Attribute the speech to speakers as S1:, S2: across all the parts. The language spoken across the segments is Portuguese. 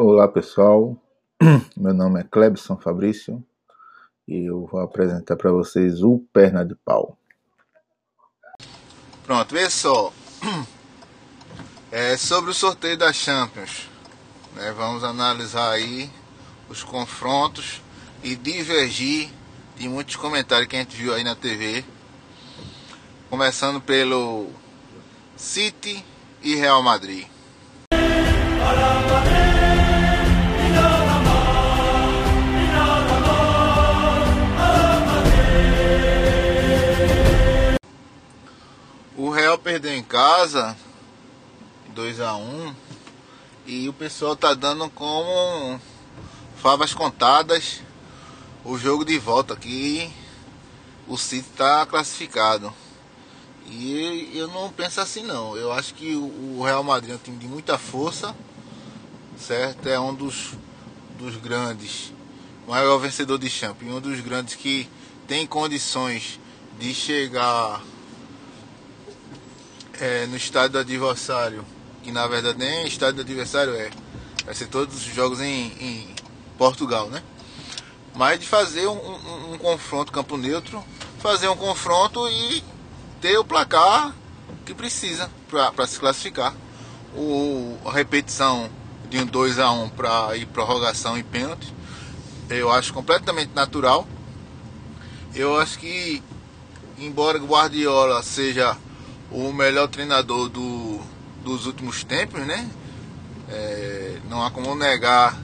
S1: Olá pessoal, meu nome é Clebson Fabrício e eu vou apresentar para vocês o Perna de Pau.
S2: Pronto, vê só. É sobre o sorteio da Champions. Né, vamos analisar aí os confrontos e divergir de muitos comentários que a gente viu aí na TV. Começando pelo City e Real Madrid. O Real perdeu em casa 2 a 1 e o pessoal tá dando como favas contadas o jogo de volta que o City está classificado. E eu não penso assim não. Eu acho que o Real Madrid é um time de muita força, certo? É um dos, dos grandes, maior vencedor de Champions, um dos grandes que tem condições de chegar é, no estádio do adversário, que na verdade nem estádio do adversário é, vai ser todos os jogos em, em Portugal, né? Mas de fazer um, um, um confronto campo neutro, fazer um confronto e ter o placar que precisa para se classificar. O, a repetição de um 2 a 1 para ir prorrogação e pênalti, eu acho completamente natural. Eu acho que, embora Guardiola seja o melhor treinador do, dos últimos tempos, né? É, não há como negar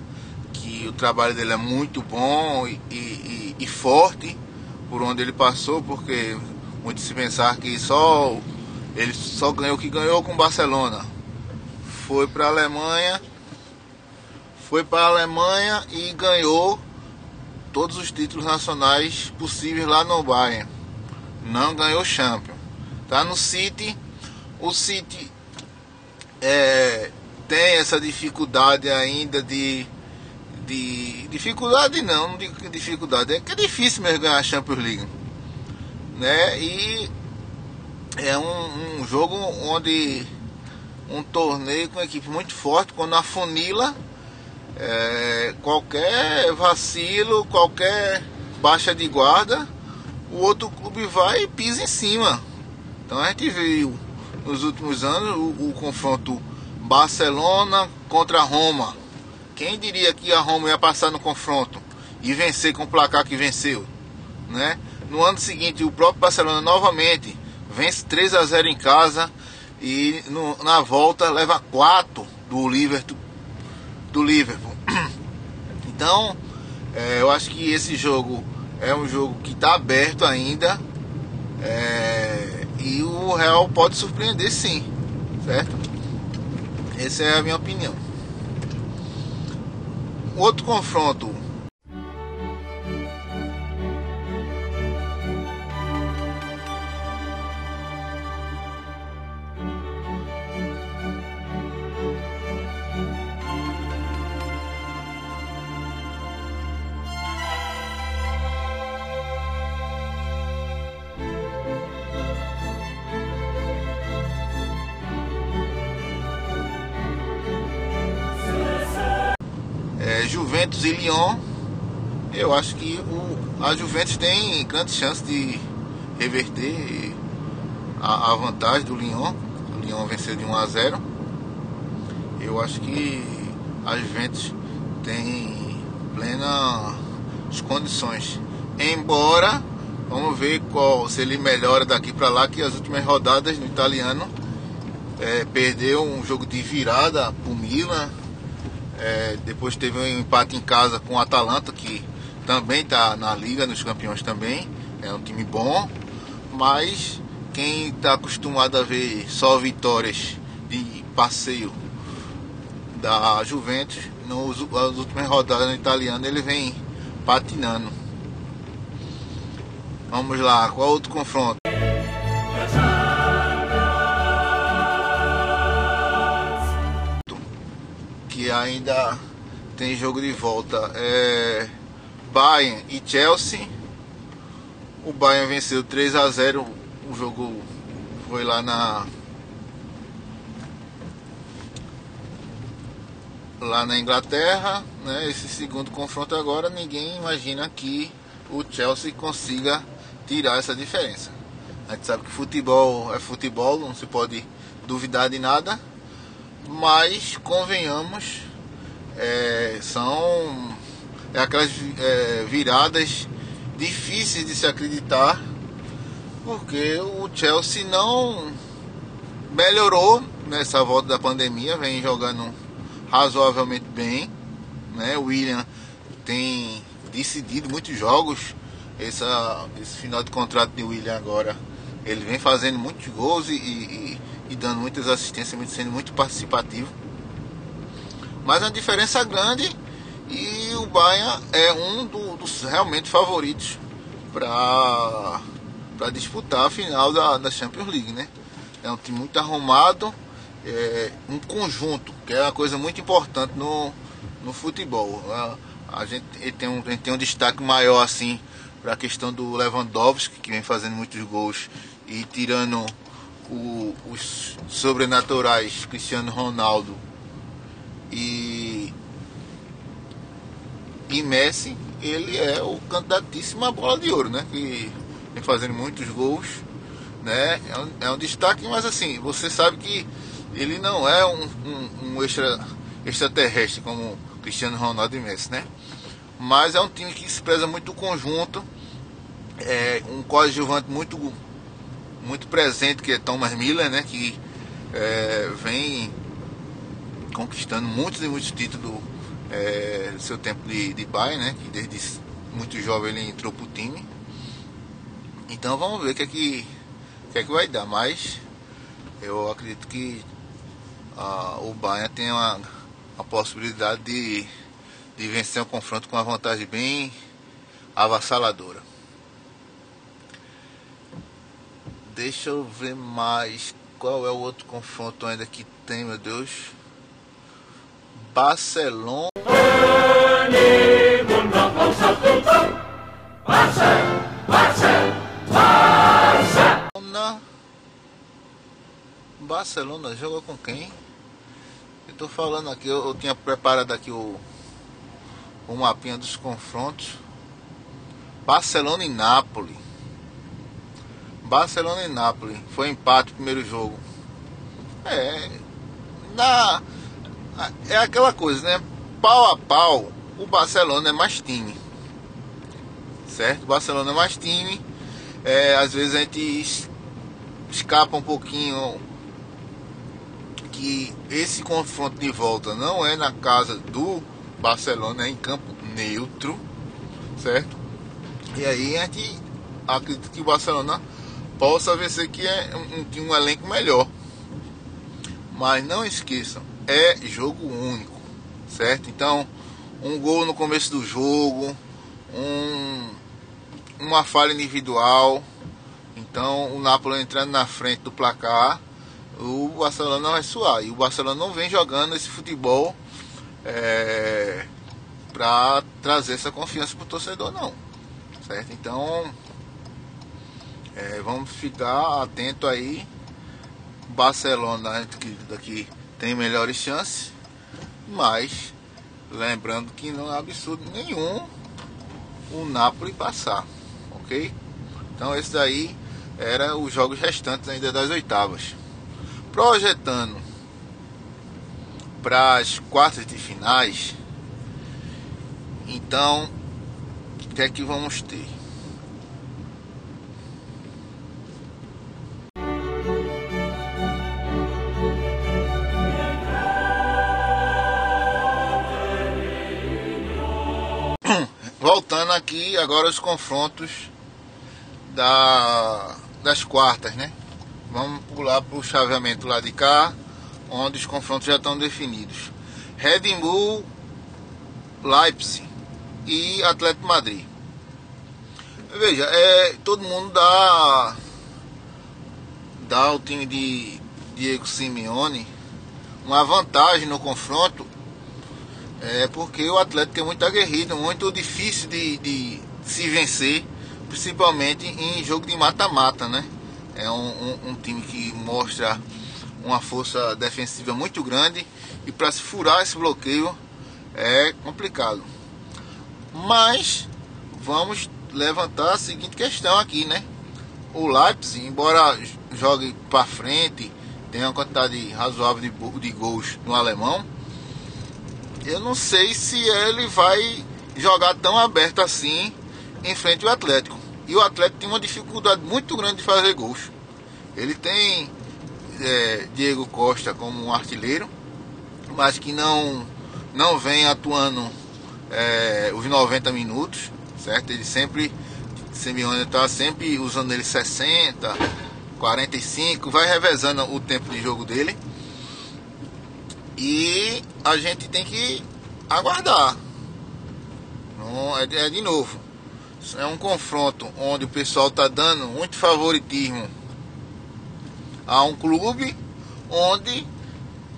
S2: que o trabalho dele é muito bom e, e, e forte por onde ele passou, porque muito se pensar que só ele só ganhou o que ganhou com o Barcelona. Foi para a Alemanha, foi para a Alemanha e ganhou todos os títulos nacionais possíveis lá no Bayern. Não ganhou Champions. Tá no City, o City é, tem essa dificuldade ainda de, de. Dificuldade não, não digo que dificuldade, é que é difícil mesmo ganhar a Champions League. Né? E é um, um jogo onde um torneio com uma equipe muito forte, quando afunila é, qualquer vacilo, qualquer baixa de guarda, o outro clube vai e pisa em cima. Então a gente viu nos últimos anos o, o confronto Barcelona contra Roma. Quem diria que a Roma ia passar no confronto e vencer com o placar que venceu, né? No ano seguinte, o próprio Barcelona novamente vence 3 a 0 em casa e no, na volta leva 4 do Liverpool. Do Liverpool. Então, é, eu acho que esse jogo é um jogo que está aberto ainda. É, e o Real pode surpreender sim, certo? Essa é a minha opinião. Outro confronto Juventus e Lyon, eu acho que o, a Juventus tem grandes chances de reverter a, a, vantagem do Lyon. O Lyon venceu de 1 a 0. Eu acho que a Juventus tem plenas condições. Embora, vamos ver qual, se ele melhora daqui para lá, que as últimas rodadas no italiano é, perdeu um jogo de virada pro Milan é, depois teve um empate em casa com o Atalanta, que também está na Liga dos Campeões também. É um time bom, mas quem está acostumado a ver só vitórias de passeio da Juventus, nos, nas últimas rodadas no italiano ele vem patinando. Vamos lá, qual outro confronto? Ainda tem jogo de volta. É Bayern e Chelsea. O Bayern venceu 3 a 0. O jogo foi lá na lá na Inglaterra, né, esse segundo confronto agora, ninguém imagina que o Chelsea consiga tirar essa diferença. A gente sabe que futebol é futebol, não se pode duvidar de nada, mas convenhamos, é, são é aquelas é, viradas difíceis de se acreditar, porque o Chelsea não melhorou nessa volta da pandemia, vem jogando razoavelmente bem, né? O William tem decidido muitos jogos. Essa, esse final de contrato de William agora, ele vem fazendo muitos gols e, e, e dando muitas assistências, sendo muito participativo. Mas a diferença grande e o Bayern é um do, dos realmente favoritos para disputar a final da, da Champions League, né? É um time muito arrumado, é, um conjunto, que é uma coisa muito importante no, no futebol. A, a gente tem um, tem um destaque maior assim para a questão do Lewandowski, que vem fazendo muitos gols e tirando o, os sobrenaturais Cristiano Ronaldo e, e Messi, ele é o candidatíssimo à bola de ouro, né? Que vem fazendo muitos gols, né? É um, é um destaque, mas assim, você sabe que ele não é um, um, um extra, extraterrestre como Cristiano Ronaldo e Messi, né? Mas é um time que se preza muito o conjunto, é um coadjuvante muito muito presente que é Thomas Miller, né? Que é, vem conquistando muitos e muitos títulos é, no seu tempo de, de Bayern, né? Que desde muito jovem ele entrou pro time. Então vamos ver o que é que, que, é que vai dar. Mas eu acredito que a, o Bayern tem uma, a possibilidade de, de vencer um confronto com uma vantagem bem avassaladora. Deixa eu ver mais. Qual é o outro confronto ainda que tem, meu Deus? Barcelona. Barcelona joga com quem? Eu tô falando aqui, eu, eu tinha preparado aqui o, o mapinha dos confrontos. Barcelona e Nápoles. Barcelona e Nápoles. Foi empate o primeiro jogo. É. Na, é aquela coisa, né? Pau a pau, o Barcelona é mais time. Certo? O Barcelona é mais time. É, às vezes a gente escapa um pouquinho que esse confronto de volta não é na casa do Barcelona, é em campo neutro, certo? E aí a gente acredita que o Barcelona possa vencer que é um, um, um elenco melhor. Mas não esqueçam, é jogo único, certo? Então, um gol no começo do jogo, um, uma falha individual. Então, o Napoli entrando na frente do placar, o Barcelona vai suar. E o Barcelona não vem jogando esse futebol é, para trazer essa confiança para o torcedor, não, certo? Então, é, vamos ficar atento aí. Barcelona, daqui tem melhores chances, mas lembrando que não é absurdo nenhum o Napoli passar, ok? Então esse daí era os jogos restantes ainda das oitavas. Projetando para as quartas de finais, então o que é que vamos ter? Aqui agora os confrontos da, das quartas, né? Vamos pular para o chaveamento lá de cá, onde os confrontos já estão definidos. Red Bull, Leipzig e Atlético Madrid. Veja, é, todo mundo dá, dá ao time de Diego Simeone uma vantagem no confronto é porque o Atlético é muito aguerrido, muito difícil de, de se vencer, principalmente em jogo de mata-mata, né? É um, um, um, time que mostra uma força defensiva muito grande e para se furar esse bloqueio é complicado. Mas vamos levantar a seguinte questão aqui, né? O Leipzig, embora jogue para frente, tenha uma quantidade razoável de, de gols no alemão, eu não sei se ele vai jogar tão aberto assim em frente ao Atlético. E o Atlético tem uma dificuldade muito grande de fazer gols. Ele tem é, Diego Costa como um artilheiro, mas que não, não vem atuando é, os 90 minutos, certo? Ele sempre, Simeone está sempre usando ele 60, 45, vai revezando o tempo de jogo dele. E a gente tem que aguardar. Não, é, é de novo. É um confronto onde o pessoal está dando muito favoritismo a um clube onde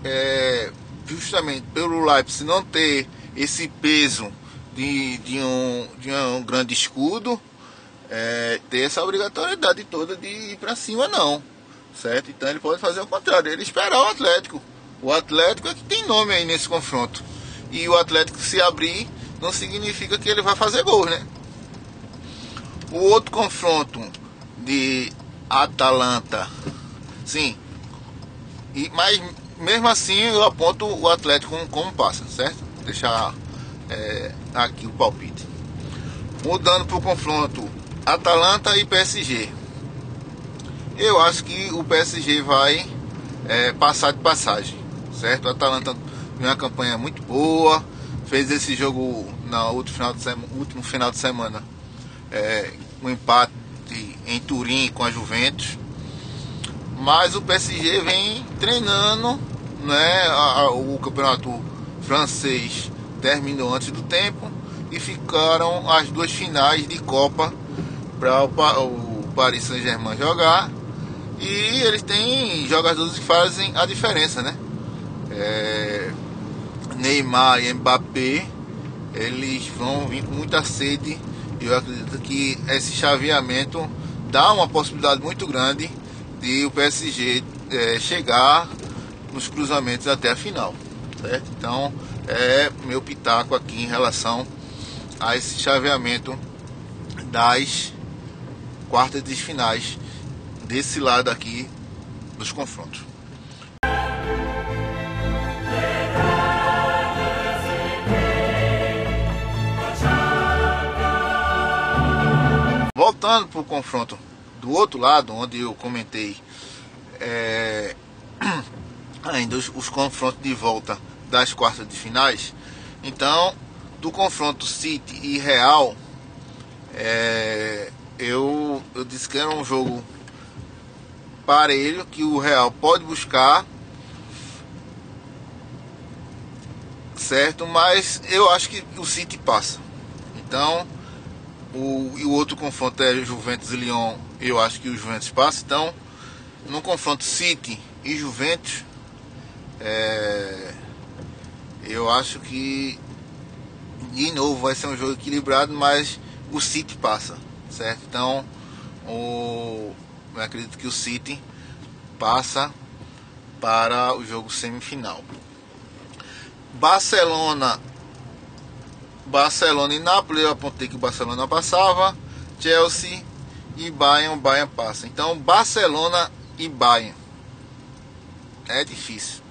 S2: é, justamente pelo Leipzig não ter esse peso de, de, um, de um grande escudo, é, ter essa obrigatoriedade toda de ir para cima não, certo? Então ele pode fazer o contrário, ele esperar o Atlético. O Atlético é que tem nome aí nesse confronto. E o Atlético se abrir não significa que ele vai fazer gol, né? O outro confronto de Atalanta Sim. E, mas mesmo assim eu aponto o Atlético como, passa, certo? Deixar é, aqui o palpite. Mudando para o confronto Atalanta e PSG. Eu acho que o PSG vai é, passar de passagem, certo? O Atalanta tem uma campanha muito boa, fez esse jogo no último final de semana, último final de semana é, um empate em Turim com a Juventus mas o PSG vem treinando, né? o campeonato francês terminou antes do tempo e ficaram as duas finais de Copa para o, Paris Saint-Germain jogar. E eles têm jogadores que fazem a diferença, né? É, Neymar e Mbappé, eles vão vir com muita sede. E eu acredito que esse chaveamento dá uma possibilidade muito grande de o PSG é, chegar nos cruzamentos até a final. Certo? Então é meu pitaco aqui em relação a esse chaveamento das quartas de finais desse lado aqui dos confrontos. Voltando para o confronto do outro lado, onde eu comentei é, ainda os, os, confrontos de volta das quartas de finais, então do confronto City e Real, é, eu, eu disse que era um jogo parelho que o Real pode buscar certo, mas eu acho que o City passa. Então, o, e o outro confronto é Juventus e Lyon eu acho que o Juventus passa. Então, no confronto City e Juventus, é, eu acho que de novo vai ser um jogo equilibrado, mas o City passa, certo? Então, o, eu acredito que o City passa para o jogo semifinal. Barcelona Barcelona e Nápoles, eu apontei que o Barcelona passava. Chelsea e Bayern, o Bayern passa. Então, Barcelona e Bayern. É difícil.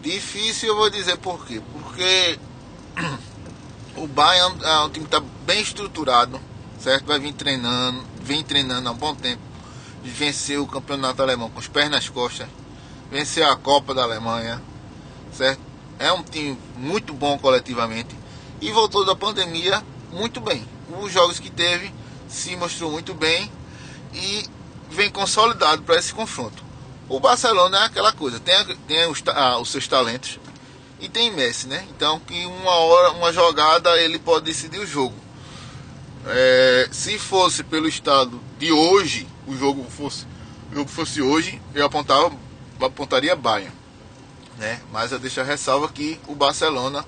S2: Difícil eu vou dizer por quê. Porque o Bayern é um time que está bem estruturado, certo? Vai vir treinando, vem treinando há um bom tempo. De vencer o campeonato alemão com os pés nas costas, vencer a Copa da Alemanha, certo? É um time muito bom coletivamente e voltou da pandemia muito bem. Os jogos que teve se mostrou muito bem e vem consolidado para esse confronto. O Barcelona é aquela coisa, tem, tem os, ah, os, seus talentos e tem Messi, né? Então que uma hora, uma jogada ele pode decidir o jogo. É, se fosse pelo estado de hoje, o jogo fosse, o jogo fosse hoje, eu apontava, apontaria Bayern, né? Mas eu deixo a ressalva que o Barcelona,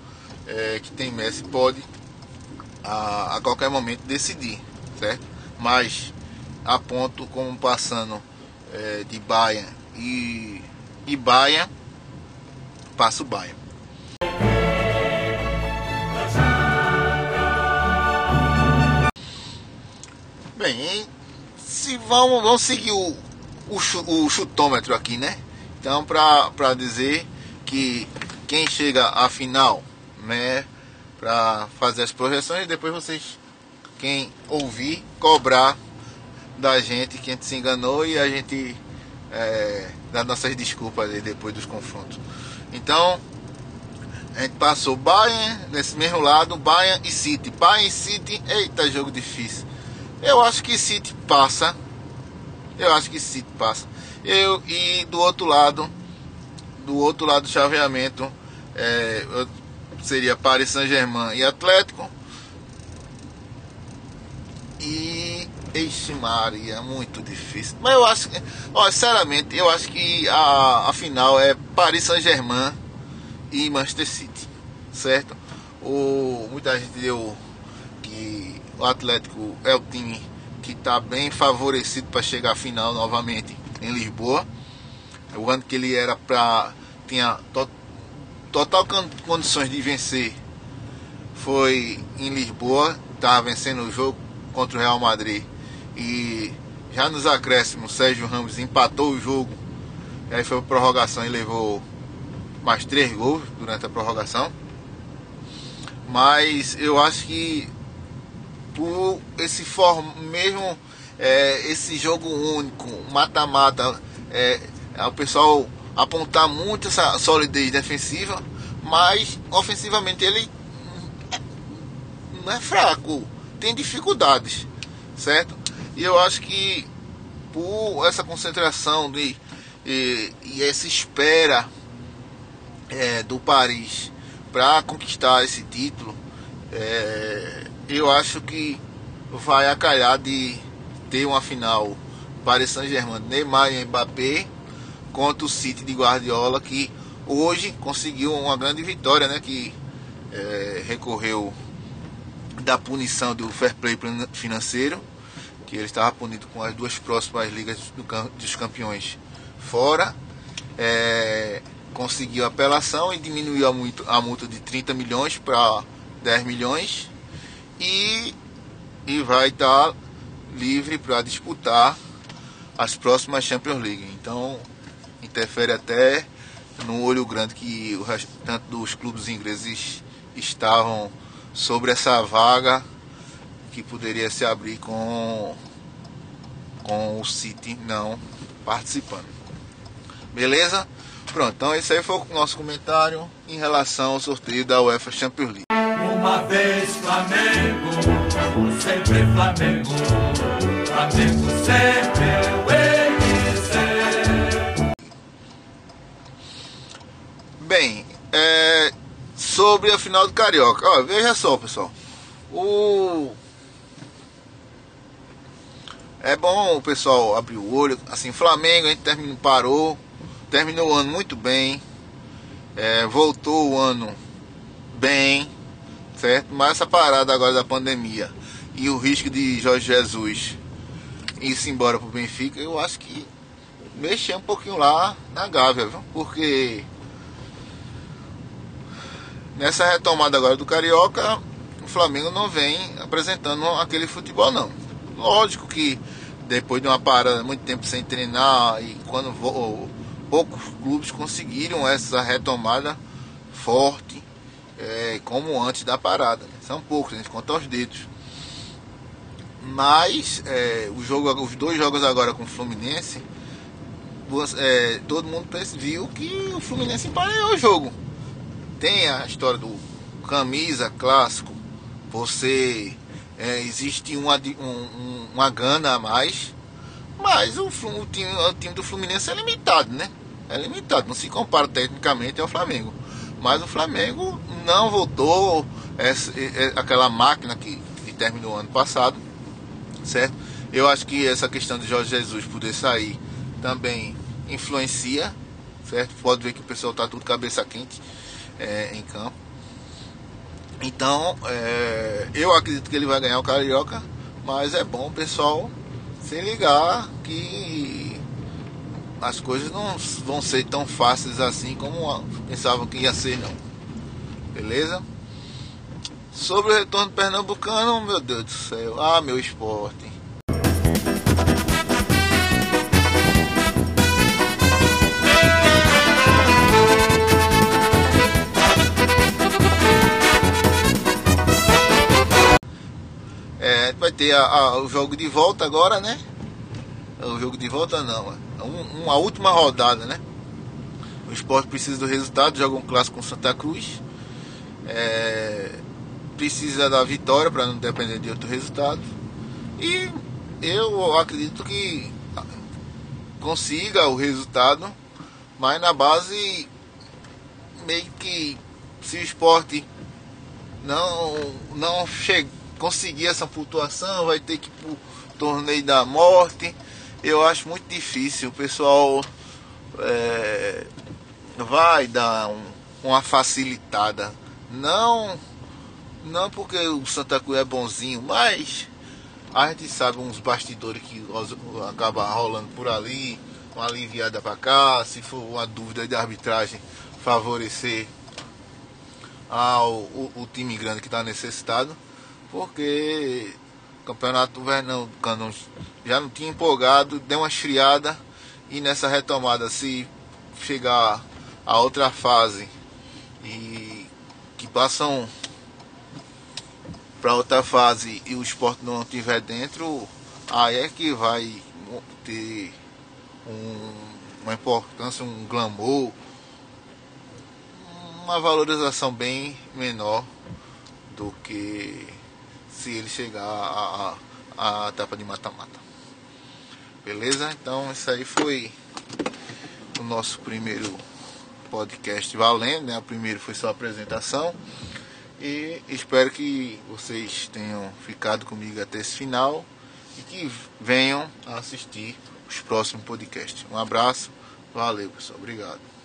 S2: é, que tem Messi, pode a, a qualquer momento decidir certo? Mas aponto como passando é, de Bayern e e Bahia, passa o. Bem, se vamos, vamos seguir o, o, o chutômetro aqui, né? Então, para dizer que quem chega à final, né, para fazer as projeções, depois vocês, quem ouvir, cobrar da gente que a gente se enganou e a gente é, dá nossas desculpas depois dos confrontos. Então, a gente passou Bayern nesse mesmo lado, Bayern e City. Bayern e City, eita, jogo difícil. Eu acho que City passa. Eu acho que City passa. Eu e do outro lado, do outro lado do chaveamento, é, seria Paris Saint-Germain e Atlético. E Eixe Maria, muito difícil. Mas eu acho que, sinceramente, eu acho que a, a final é Paris Saint-Germain e Manchester City, certo? O, muita gente deu que o Atlético é o time que está bem favorecido para chegar à final novamente em Lisboa. O ano que ele era para tinha total condições de vencer foi em Lisboa, estava vencendo o jogo contra o Real Madrid e já nos acréscimos, Sérgio Ramos empatou o jogo. E aí foi a prorrogação e levou mais três gols durante a prorrogação. Mas eu acho que por esse form, mesmo é, esse jogo único, mata-mata, é, o pessoal apontar muito essa solidez defensiva, mas ofensivamente ele não é fraco, tem dificuldades, certo? E eu acho que por essa concentração de, e, e essa espera é, do Paris para conquistar esse título, é, eu acho que vai acalhar de ter uma final Paris Saint-Germain, Neymar e Mbappé contra o City de Guardiola que hoje conseguiu uma grande vitória, né? Que é, recorreu da punição do fair play financeiro que ele estava punido com as duas próximas ligas dos campeões fora. É, conseguiu apelação e diminuiu a multa, a multa de 30 milhões para 10 milhões e, e vai estar livre para disputar as próximas Champions League. Então interfere até no olho grande que o restante dos clubes ingleses estavam sobre essa vaga que poderia se abrir com, com o City não participando. Beleza? Pronto, então esse aí foi o nosso comentário em relação ao sorteio da UEFA Champions League. Uma vez Flamengo, sempre Flamengo, Flamengo sempre sobre a final do Carioca, ó, veja só pessoal, o é bom o pessoal abrir o olho. Assim, Flamengo, a gente terminou, parou, terminou o ano muito bem, é, voltou o ano bem, certo? Mas essa parada agora da pandemia e o risco de Jorge Jesus ir-se embora pro Benfica, eu acho que mexer um pouquinho lá na Gávea, viu? Porque nessa retomada agora do Carioca, o Flamengo não vem apresentando aquele futebol não. Lógico que depois de uma parada muito tempo sem treinar e quando poucos clubes conseguiram essa retomada forte é, como antes da parada. Né? São poucos, a gente conta aos dedos. Mas é, o jogo, os dois jogos agora com o Fluminense, é, todo mundo viu que o Fluminense emparelhou o jogo. Tem a história do camisa clássico, você é, existe uma, um, uma gana a mais, mas o, o, time, o time do Fluminense é limitado, né? É limitado, não se compara tecnicamente ao Flamengo. Mas o Flamengo não voltou essa, aquela máquina que, que terminou ano passado, certo? Eu acho que essa questão de Jorge Jesus poder sair também influencia, certo? Pode ver que o pessoal está tudo cabeça quente é, em campo. Então, é, eu acredito que ele vai ganhar o Carioca, mas é bom pessoal se ligar que as coisas não vão ser tão fáceis assim como pensavam que ia ser não. Beleza? Sobre o retorno pernambucano, meu Deus do céu. Ah, meu esporte. Ter a, a, o jogo de volta agora, né? O jogo de volta não, é um, uma última rodada, né? O esporte precisa do resultado, joga um clássico com Santa Cruz. É, precisa da vitória para não depender de outro resultado. E eu acredito que consiga o resultado, mas na base meio que se o esporte não não chegar conseguir essa pontuação, vai ter que ir pro torneio da morte. Eu acho muito difícil. O pessoal é, vai dar um, uma facilitada. Não, não porque o Santa Cruz é bonzinho, mas a gente sabe uns bastidores que acaba rolando por ali, uma aliviada para cá, se for uma dúvida de arbitragem favorecer ao o, o time grande que está necessitado porque o campeonato Pernambucano já não tinha empolgado, deu uma esfriada. E nessa retomada se chegar a outra fase e que passam para outra fase e o esporte não estiver dentro, aí é que vai ter um, uma importância, um glamour, uma valorização bem menor do que se ele chegar à, etapa de mata-mata. Beleza? Então isso aí foi o nosso primeiro podcast valendo, né? O primeiro foi só a apresentação. E espero que vocês tenham ficado comigo até esse final e que venham assistir os próximos podcasts. Um abraço, valeu pessoal, obrigado.